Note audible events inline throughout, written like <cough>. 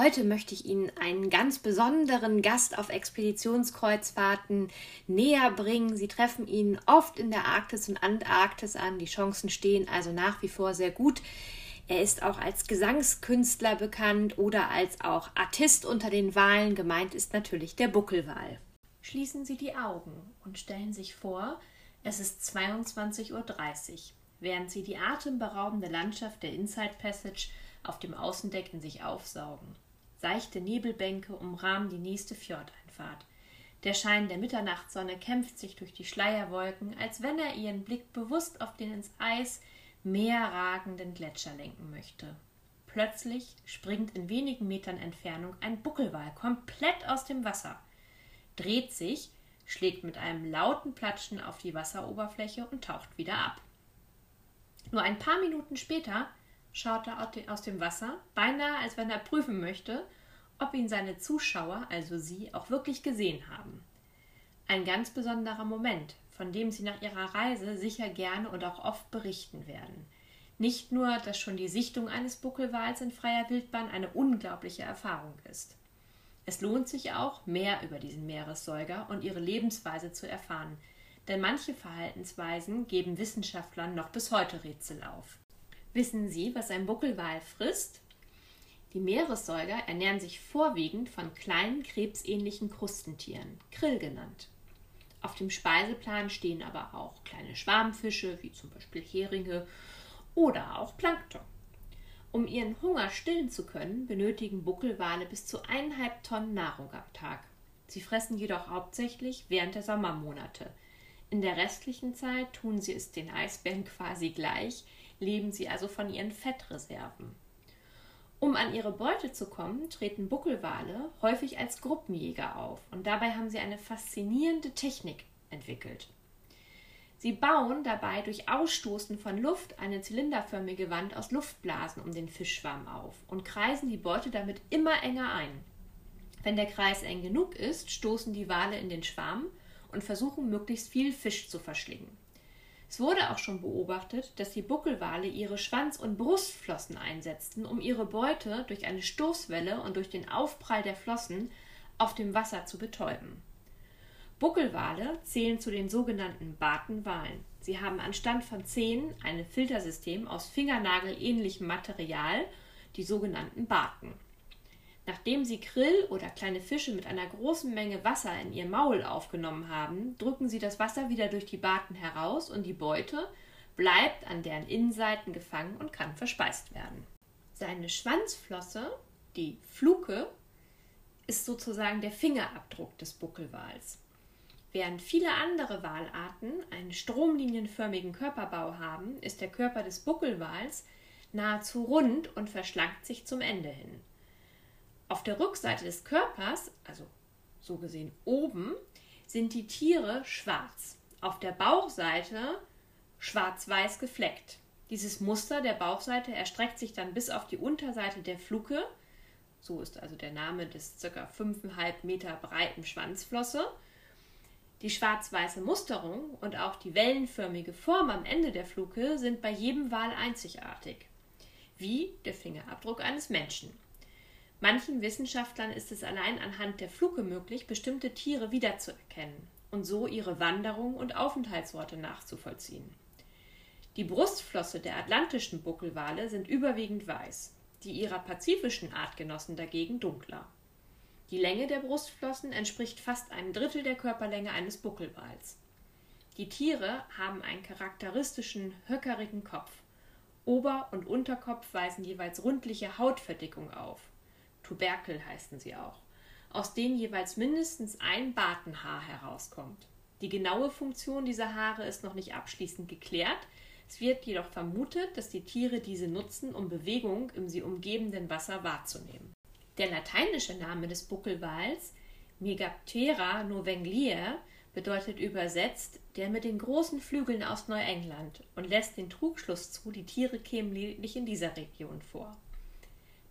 Heute möchte ich Ihnen einen ganz besonderen Gast auf Expeditionskreuzfahrten näher bringen. Sie treffen ihn oft in der Arktis und Antarktis an. Die Chancen stehen also nach wie vor sehr gut. Er ist auch als Gesangskünstler bekannt oder als auch Artist unter den Walen. Gemeint ist natürlich der Buckelwal. Schließen Sie die Augen und stellen sich vor, es ist 22.30 Uhr, während Sie die atemberaubende Landschaft der Inside Passage auf dem Außendeck in sich aufsaugen. Seichte Nebelbänke umrahmen die nächste Fjordeinfahrt. Der Schein der Mitternachtssonne kämpft sich durch die Schleierwolken, als wenn er ihren Blick bewusst auf den ins Eis mehr ragenden Gletscher lenken möchte. Plötzlich springt in wenigen Metern Entfernung ein Buckelwal komplett aus dem Wasser, dreht sich, schlägt mit einem lauten Platschen auf die Wasseroberfläche und taucht wieder ab. Nur ein paar Minuten später schaut er aus dem Wasser, beinahe als wenn er prüfen möchte, ob ihn seine Zuschauer, also Sie, auch wirklich gesehen haben. Ein ganz besonderer Moment, von dem Sie nach Ihrer Reise sicher gerne und auch oft berichten werden. Nicht nur, dass schon die Sichtung eines Buckelwals in freier Wildbahn eine unglaubliche Erfahrung ist. Es lohnt sich auch, mehr über diesen Meeressäuger und ihre Lebensweise zu erfahren, denn manche Verhaltensweisen geben Wissenschaftlern noch bis heute Rätsel auf. Wissen Sie, was ein Buckelwal frisst? Die Meeressäuger ernähren sich vorwiegend von kleinen krebsähnlichen Krustentieren, Krill genannt. Auf dem Speiseplan stehen aber auch kleine Schwarmfische, wie zum Beispiel Heringe oder auch Plankton. Um ihren Hunger stillen zu können, benötigen Buckelwale bis zu eineinhalb Tonnen Nahrung am Tag. Sie fressen jedoch hauptsächlich während der Sommermonate. In der restlichen Zeit tun sie es den Eisbären quasi gleich, leben sie also von ihren Fettreserven. Um an ihre Beute zu kommen, treten Buckelwale häufig als Gruppenjäger auf und dabei haben sie eine faszinierende Technik entwickelt. Sie bauen dabei durch Ausstoßen von Luft eine zylinderförmige Wand aus Luftblasen um den Fischschwarm auf und kreisen die Beute damit immer enger ein. Wenn der Kreis eng genug ist, stoßen die Wale in den Schwarm und versuchen möglichst viel Fisch zu verschlingen. Es wurde auch schon beobachtet, dass die Buckelwale ihre Schwanz- und Brustflossen einsetzten, um ihre Beute durch eine Stoßwelle und durch den Aufprall der Flossen auf dem Wasser zu betäuben. Buckelwale zählen zu den sogenannten Bartenwalen. Sie haben anstand von Zähnen ein Filtersystem aus fingernagelähnlichem Material, die sogenannten Barten. Nachdem sie Krill oder kleine Fische mit einer großen Menge Wasser in ihr Maul aufgenommen haben, drücken sie das Wasser wieder durch die Barten heraus und die Beute bleibt an deren Innenseiten gefangen und kann verspeist werden. Seine Schwanzflosse, die Fluke, ist sozusagen der Fingerabdruck des Buckelwals. Während viele andere Walarten einen stromlinienförmigen Körperbau haben, ist der Körper des Buckelwals nahezu rund und verschlankt sich zum Ende hin. Auf der Rückseite des Körpers, also so gesehen oben, sind die Tiere schwarz. Auf der Bauchseite schwarz-weiß gefleckt. Dieses Muster der Bauchseite erstreckt sich dann bis auf die Unterseite der Fluke. So ist also der Name des ca. 5,5 Meter breiten Schwanzflosse. Die schwarz-weiße Musterung und auch die wellenförmige Form am Ende der Fluke sind bei jedem Wal einzigartig, wie der Fingerabdruck eines Menschen. Manchen Wissenschaftlern ist es allein anhand der Fluke möglich, bestimmte Tiere wiederzuerkennen und so ihre Wanderung und Aufenthaltsorte nachzuvollziehen. Die Brustflosse der atlantischen Buckelwale sind überwiegend weiß, die ihrer pazifischen Artgenossen dagegen dunkler. Die Länge der Brustflossen entspricht fast einem Drittel der Körperlänge eines Buckelwals. Die Tiere haben einen charakteristischen höckerigen Kopf. Ober- und Unterkopf weisen jeweils rundliche Hautverdickung auf Tuberkel heißen sie auch, aus denen jeweils mindestens ein Bartenhaar herauskommt. Die genaue Funktion dieser Haare ist noch nicht abschließend geklärt. Es wird jedoch vermutet, dass die Tiere diese nutzen, um Bewegung im sie umgebenden Wasser wahrzunehmen. Der lateinische Name des Buckelwals, Megaptera novenglier, bedeutet übersetzt der mit den großen Flügeln aus Neuengland und lässt den Trugschluss zu, die Tiere kämen lediglich in dieser Region vor.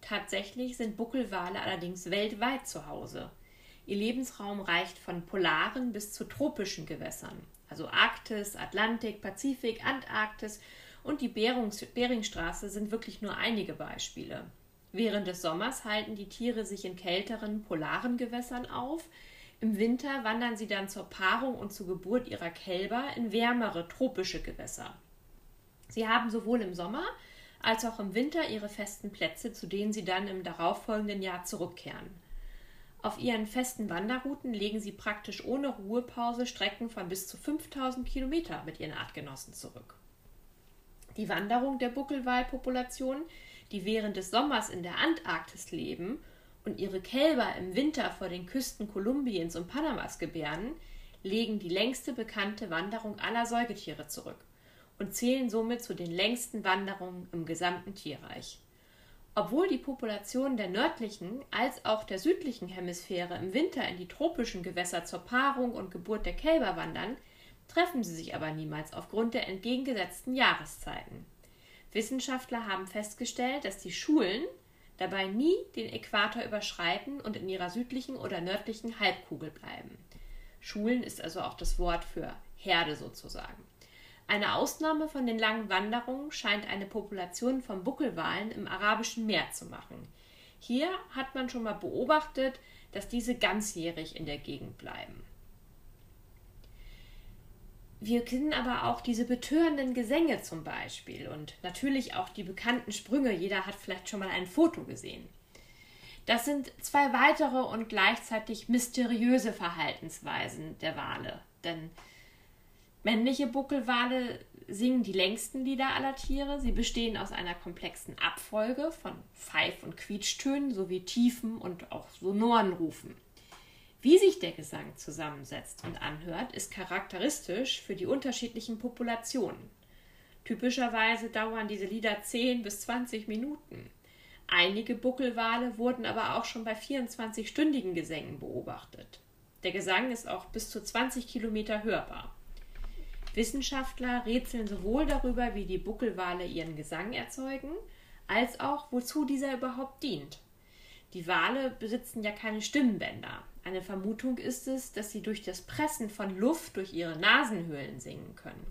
Tatsächlich sind Buckelwale allerdings weltweit zu Hause. Ihr Lebensraum reicht von polaren bis zu tropischen Gewässern, also Arktis, Atlantik, Pazifik, Antarktis und die Berungs Beringstraße sind wirklich nur einige Beispiele. Während des Sommers halten die Tiere sich in kälteren, polaren Gewässern auf, im Winter wandern sie dann zur Paarung und zur Geburt ihrer Kälber in wärmere tropische Gewässer. Sie haben sowohl im Sommer als auch im Winter ihre festen Plätze, zu denen sie dann im darauffolgenden Jahr zurückkehren. Auf ihren festen Wanderrouten legen sie praktisch ohne Ruhepause Strecken von bis zu 5000 Kilometer mit ihren Artgenossen zurück. Die Wanderung der Buckelwalpopulation, die während des Sommers in der Antarktis leben und ihre Kälber im Winter vor den Küsten Kolumbiens und Panamas gebären, legen die längste bekannte Wanderung aller Säugetiere zurück und zählen somit zu den längsten Wanderungen im gesamten Tierreich. Obwohl die Populationen der nördlichen als auch der südlichen Hemisphäre im Winter in die tropischen Gewässer zur Paarung und Geburt der Kälber wandern, treffen sie sich aber niemals aufgrund der entgegengesetzten Jahreszeiten. Wissenschaftler haben festgestellt, dass die Schulen dabei nie den Äquator überschreiten und in ihrer südlichen oder nördlichen Halbkugel bleiben. Schulen ist also auch das Wort für Herde sozusagen. Eine Ausnahme von den langen Wanderungen scheint eine Population von Buckelwalen im Arabischen Meer zu machen. Hier hat man schon mal beobachtet, dass diese ganzjährig in der Gegend bleiben. Wir kennen aber auch diese betörenden Gesänge zum Beispiel und natürlich auch die bekannten Sprünge. Jeder hat vielleicht schon mal ein Foto gesehen. Das sind zwei weitere und gleichzeitig mysteriöse Verhaltensweisen der Wale. Denn männliche Buckelwale singen die längsten Lieder aller Tiere. Sie bestehen aus einer komplexen Abfolge von Pfeif- und Quietschtönen sowie tiefen und auch sonoren Rufen. Wie sich der Gesang zusammensetzt und anhört, ist charakteristisch für die unterschiedlichen Populationen. Typischerweise dauern diese Lieder 10 bis 20 Minuten. Einige Buckelwale wurden aber auch schon bei 24-stündigen Gesängen beobachtet. Der Gesang ist auch bis zu 20 Kilometer hörbar. Wissenschaftler rätseln sowohl darüber, wie die Buckelwale ihren Gesang erzeugen, als auch wozu dieser überhaupt dient. Die Wale besitzen ja keine Stimmbänder. Eine Vermutung ist es, dass sie durch das Pressen von Luft durch ihre Nasenhöhlen singen können.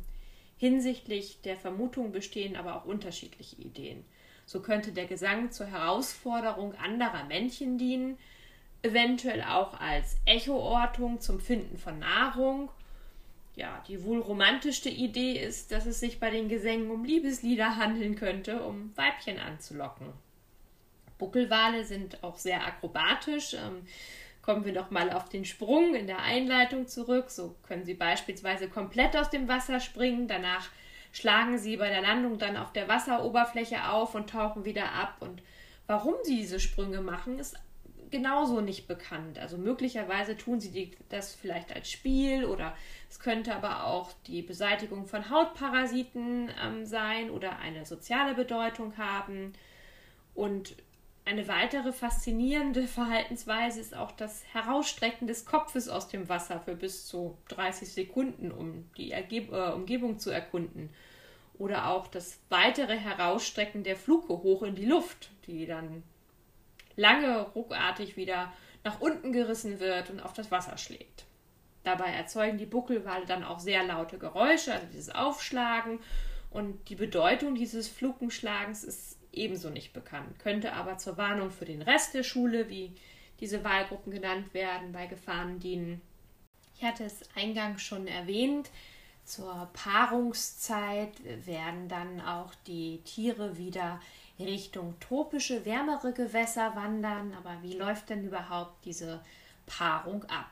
Hinsichtlich der Vermutung bestehen aber auch unterschiedliche Ideen. So könnte der Gesang zur Herausforderung anderer Männchen dienen, eventuell auch als Echoortung zum Finden von Nahrung. Ja, die wohl romantischste Idee ist, dass es sich bei den Gesängen um Liebeslieder handeln könnte, um Weibchen anzulocken. Buckelwale sind auch sehr akrobatisch. Ähm, Kommen wir doch mal auf den Sprung in der Einleitung zurück. So können Sie beispielsweise komplett aus dem Wasser springen. Danach schlagen Sie bei der Landung dann auf der Wasseroberfläche auf und tauchen wieder ab. Und warum Sie diese Sprünge machen, ist genauso nicht bekannt. Also möglicherweise tun sie die, das vielleicht als Spiel oder es könnte aber auch die Beseitigung von Hautparasiten ähm, sein oder eine soziale Bedeutung haben. Und eine weitere faszinierende <laughs> Verhaltensweise ist auch das Herausstrecken des Kopfes aus dem Wasser für bis zu 30 Sekunden, um die Ergeb äh, Umgebung zu erkunden. Oder auch das weitere Herausstrecken der Fluke hoch in die Luft, die dann lange ruckartig wieder nach unten gerissen wird und auf das Wasser schlägt. Dabei erzeugen die Buckelwale dann auch sehr laute Geräusche, also dieses Aufschlagen. Und die Bedeutung dieses Flukenschlagens ist ebenso nicht bekannt, könnte aber zur Warnung für den Rest der Schule, wie diese Wahlgruppen genannt werden, bei Gefahren dienen. Ich hatte es eingangs schon erwähnt, zur Paarungszeit werden dann auch die Tiere wieder Richtung tropische, wärmere Gewässer wandern. Aber wie läuft denn überhaupt diese Paarung ab?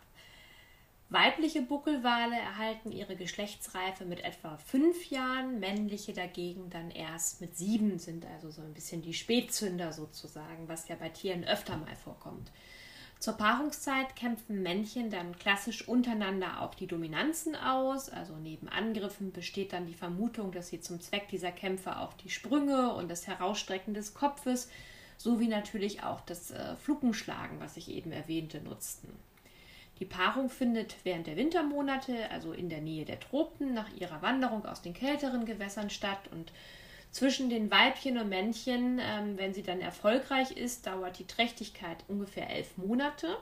Weibliche Buckelwale erhalten ihre Geschlechtsreife mit etwa fünf Jahren, männliche dagegen dann erst mit sieben, sind also so ein bisschen die Spätzünder sozusagen, was ja bei Tieren öfter mal vorkommt. Zur Paarungszeit kämpfen Männchen dann klassisch untereinander auch die Dominanzen aus. Also neben Angriffen besteht dann die Vermutung, dass sie zum Zweck dieser Kämpfe auch die Sprünge und das Herausstrecken des Kopfes sowie natürlich auch das äh, Flugenschlagen, was ich eben erwähnte, nutzten. Die Paarung findet während der Wintermonate, also in der Nähe der Tropen, nach ihrer Wanderung aus den kälteren Gewässern statt und zwischen den Weibchen und Männchen, ähm, wenn sie dann erfolgreich ist, dauert die Trächtigkeit ungefähr elf Monate.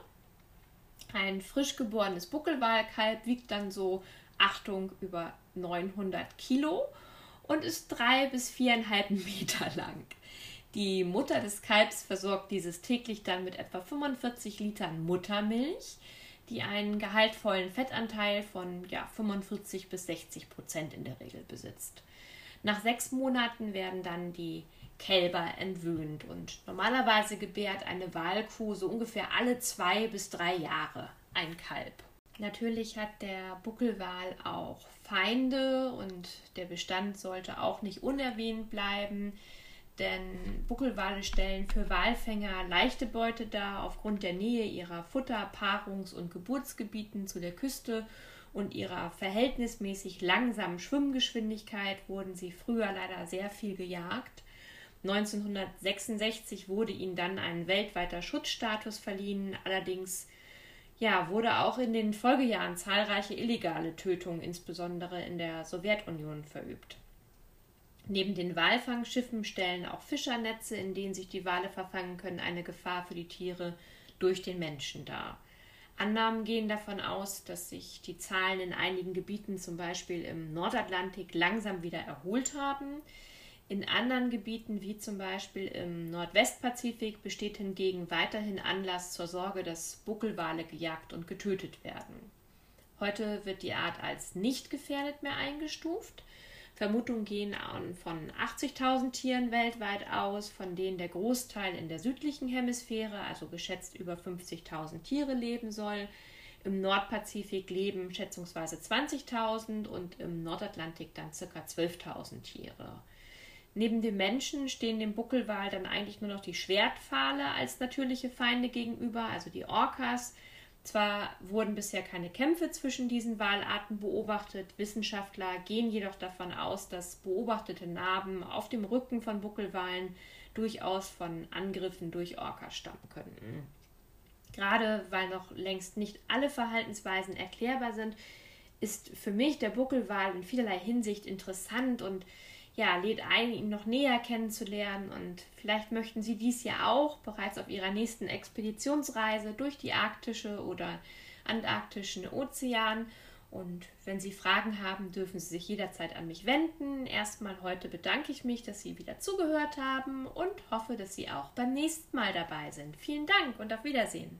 Ein frisch geborenes Buckelwalkalb wiegt dann so, Achtung, über 900 Kilo und ist drei bis viereinhalb <laughs> Meter lang. Die Mutter des Kalbs versorgt dieses täglich dann mit etwa 45 Litern Muttermilch die einen gehaltvollen Fettanteil von ja, 45 bis 60 Prozent in der Regel besitzt. Nach sechs Monaten werden dann die Kälber entwöhnt und normalerweise gebärt eine Walkuh so ungefähr alle zwei bis drei Jahre ein Kalb. Natürlich hat der Buckelwal auch Feinde und der Bestand sollte auch nicht unerwähnt bleiben denn Buckelwale stellen für Walfänger leichte Beute dar aufgrund der Nähe ihrer Futter-, Paarungs- und Geburtsgebieten zu der Küste und ihrer verhältnismäßig langsamen Schwimmgeschwindigkeit wurden sie früher leider sehr viel gejagt. 1966 wurde ihnen dann ein weltweiter Schutzstatus verliehen, allerdings ja, wurde auch in den Folgejahren zahlreiche illegale Tötungen, insbesondere in der Sowjetunion, verübt. Neben den Walfangschiffen stellen auch Fischernetze, in denen sich die Wale verfangen können, eine Gefahr für die Tiere durch den Menschen dar. Annahmen gehen davon aus, dass sich die Zahlen in einigen Gebieten, zum Beispiel im Nordatlantik, langsam wieder erholt haben. In anderen Gebieten, wie zum Beispiel im Nordwestpazifik, besteht hingegen weiterhin Anlass zur Sorge, dass Buckelwale gejagt und getötet werden. Heute wird die Art als nicht gefährdet mehr eingestuft. Vermutungen gehen von 80.000 Tieren weltweit aus, von denen der Großteil in der südlichen Hemisphäre, also geschätzt über 50.000 Tiere leben soll. Im Nordpazifik leben schätzungsweise 20.000 und im Nordatlantik dann ca. 12.000 Tiere. Neben dem Menschen stehen dem Buckelwal dann eigentlich nur noch die Schwertpfahle als natürliche Feinde gegenüber, also die Orcas, zwar wurden bisher keine Kämpfe zwischen diesen Walarten beobachtet, Wissenschaftler gehen jedoch davon aus, dass beobachtete Narben auf dem Rücken von Buckelwalen durchaus von Angriffen durch Orcas stammen könnten. Gerade weil noch längst nicht alle Verhaltensweisen erklärbar sind, ist für mich der Buckelwal in vielerlei Hinsicht interessant und ja, lädt ein, ihn noch näher kennenzulernen und vielleicht möchten Sie dies ja auch bereits auf Ihrer nächsten Expeditionsreise durch die arktische oder antarktischen Ozean. Und wenn Sie Fragen haben, dürfen Sie sich jederzeit an mich wenden. Erstmal heute bedanke ich mich, dass Sie wieder zugehört haben und hoffe, dass Sie auch beim nächsten Mal dabei sind. Vielen Dank und auf Wiedersehen.